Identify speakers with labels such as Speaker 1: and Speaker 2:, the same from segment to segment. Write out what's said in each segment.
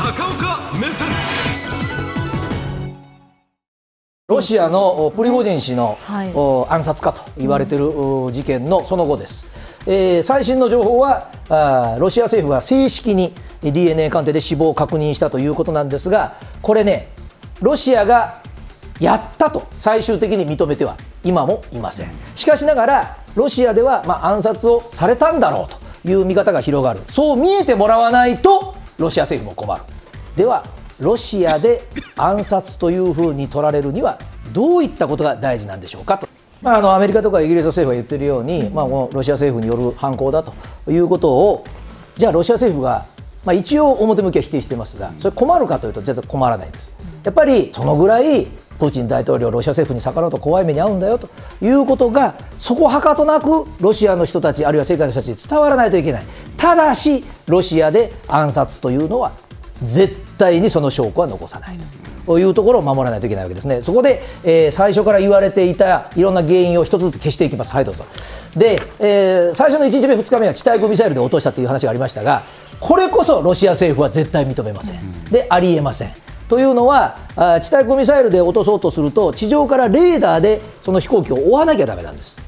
Speaker 1: 高岡目線。
Speaker 2: ロシアのプリゴジン氏の、
Speaker 3: はい。
Speaker 2: お暗殺かと言われているお事件のその後です、えー最新の情報はあーロシア政府が正式に DNA 鑑定で死亡を確認したということなんですがこれねロシアがやったと最終的に認めては今もいません。しかしながらロシアでは、まあ、暗殺をされたんだろうという見方が広がる。そう見えてもらわないとロシア政府も困る。ではロシアで暗殺というふうに取られるにはどういったことが大事なんでしょうかと。まあ、あのアメリカとかイギリス政府が言ってるように、まあ、このロシア政府による犯行だということをじゃあロシア政府が、まあ、一応表向きは否定していますがそれ困るかというと実は困らないんです。やっぱりそのぐらいプーチン大統領ロシア政府に逆らうと怖い目に遭うんだよということがそこはかとなくロシアの人たちあるいは世界の人たちに伝わらないといけない。ただしロシアで暗殺というのは絶対にその証拠は残さないというところを守らないといけないわけですね。そこで、えー最初から言われていたいろんな原因を一つずつ消していきます。はい、どうぞ。で、えー最初の1日目、2日目は地対空ミサイルで落としたという話がありましたが、これこそロシア政府は絶対認めません。で、ありえません。というのは、地対空ミサイルで落とそうとすると、地上からレーダーでその飛行機を追わなきゃだめなんです。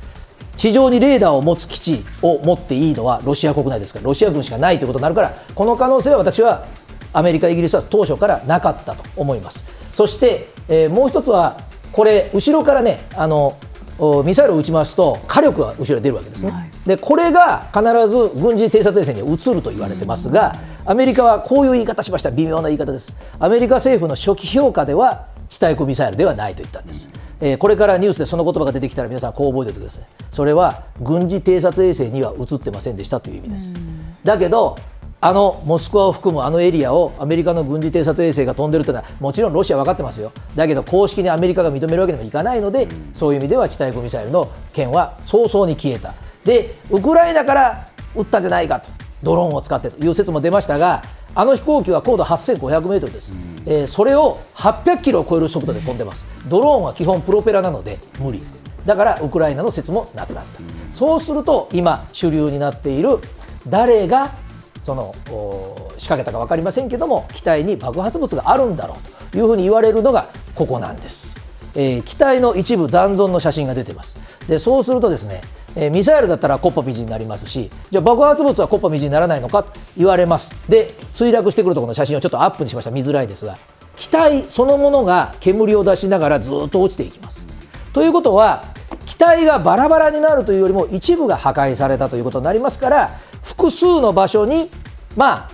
Speaker 2: 地上にレーダーを持つ基地を持っていいのはロシア国内ですからロシア軍しかないということになるからこの可能性は私はアメリカ、イギリスは当初からなかったと思います。そして、えーもう一つはこれ後ろからねあのおミサイルを撃ちますと火力が後ろに出るわけですね、でこれが必ず軍事偵察衛星に移ると言われてますがアメリカはこういう言い方しました。微妙な言い方です。アメリカ政府の初期評価では地対空ミサイルではないと言ったんです、えーこれからニュースでその言葉が出てきたら皆さんこう覚えておいてください。それは軍事偵察衛星には映ってませんでしたという意味です。だけどあのモスクワを含むあのエリアをアメリカの軍事偵察衛星が飛んでるというのはもちろんロシアは分かってますよ。だけど公式にアメリカが認めるわけにもいかないのでそういう意味では地対空ミサイルの件は早々に消えた。でウクライナから撃ったんじゃないかとドローンを使ってという説も出ましたがあの飛行機は高度8500メートルです、えーそれを800キロを超える速度で飛んでます。ドローンは基本プロペラなので無理。だからウクライナの説もなくなった、そうすると今主流になっている誰がその仕掛けたか分かりませんけども機体に爆発物があるんだろうというふうに言われるのがここなんです、えー機体の一部残存の写真が出てます。でそうするとですねえーミサイルだったらコッパみじんになりますしじゃあ爆発物はコッパみじんにならないのかと言われます。で墜落してくるところの写真をちょっとアップにしました。見づらいですが機体そのものが煙を出しながらずっと落ちていきます。ということは機体がバラバラになるというよりも一部が破壊されたということになりますから複数の場所にまあ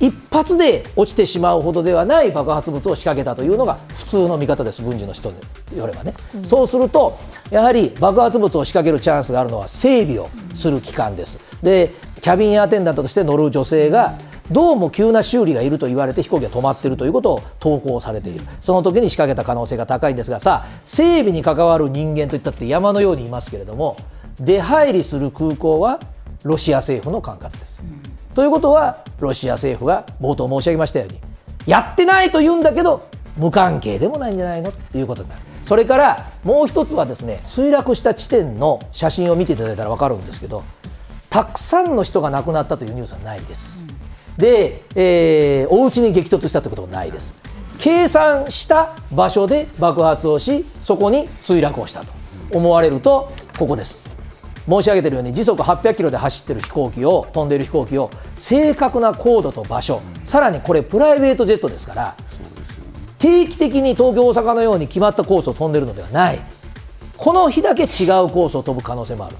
Speaker 2: 一発で落ちてしまうほどではない爆発物を仕掛けたというのが普通の見方です、軍事の人によればね、そうすると、やはり爆発物を仕掛けるチャンスがあるのは整備をする機関です。でキャビンアテンダントとして乗る女性がどうも急な修理がいると言われて飛行機が止まっているということを投稿されている。その時に仕掛けた可能性が高いんですがさあ整備に関わる人間といったって山のようにいますけれども出入りする空港はロシア政府の管轄です。ということはロシア政府が冒頭申し上げましたようにやってないと言うんだけど無関係でもないんじゃないの？ということになるそれからもう一つはですね墜落した地点の写真を見ていただいたら分かるんですけどたくさんの人が亡くなったというニュースはないです。で、えーお家に激突したということもないです。計算した場所で爆発をし、そこに墜落をしたと思われると、ここです。申し上げているように時速800キロで走っている飛行機を飛んでいる飛行機を正確な高度と場所、さらにこれプライベートジェットですから定期的に東京大阪のように決まったコースを飛んでいるのではない。この日だけ違うコースを飛ぶ可能性もある。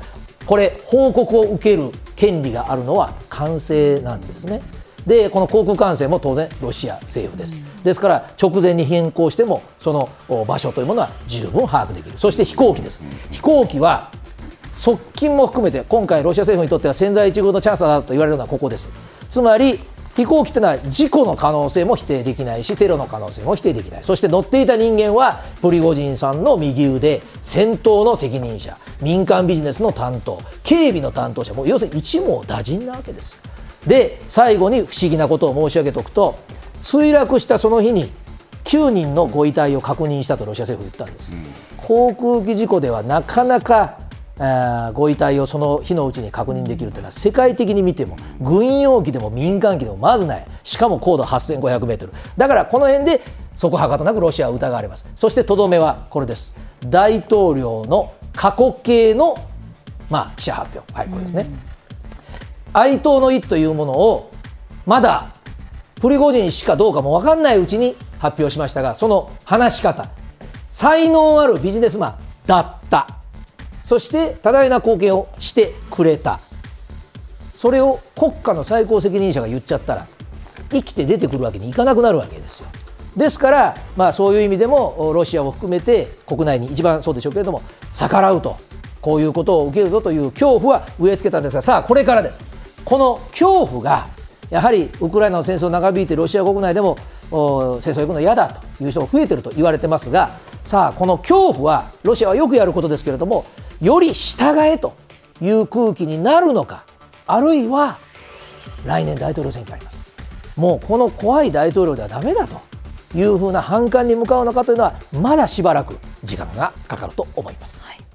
Speaker 2: これ報告を受ける権利があるのは管制なんですね。でこの航空管制も当然ロシア政府です。ですから直前に変更してもその場所というものは十分把握できる。そして飛行機です。飛行機は側近も含めて今回ロシア政府にとっては千載一遇のチャンスだと言われるのはここです。つまり飛行機というのは事故の可能性も否定できないしテロの可能性も否定できない。そして乗っていた人間はプリゴジンさんの右腕戦闘の責任者民間ビジネスの担当警備の担当者もう要するに一網打尽なわけです。で最後に不思議なことを申し上げておくと墜落したその日に9人のご遺体を確認したとロシア政府は言ったんです、航空機事故ではなかなかご遺体をその日のうちに確認できるというのは世界的に見ても軍用機でも民間機でもまずない。しかも高度8500メートル。だからこの辺でそこはかとなくロシアは疑われます。そしてとどめはこれです。大統領の過去形の、まあ、記者発表。はいこれですね、哀悼の意というものをまだプリゴジン氏かどうかも分かんないうちに発表しましたがその話し方。才能あるビジネスマンだった。そして多大な貢献をしてくれた。それを国家の最高責任者が言っちゃったら生きて出てくるわけにいかなくなるわけですよ。ですから、まあ、そういう意味でもロシアを含めて国内に一番そうでしょうけれども逆らうと。こういうことを受けるぞという恐怖は植え付けたんですがさあこれからです。この恐怖がやはりウクライナの戦争長引いてロシア国内でも戦争行くの嫌だという人が増えてると言われてますがさあこの恐怖はロシアはよくやることですけれどもより従えという空気になるのかあるいは来年大統領選挙ありますもうこの怖い大統領ではだめだというふうな反感に向かうのかというのはまだしばらく時間がかかると思います。はい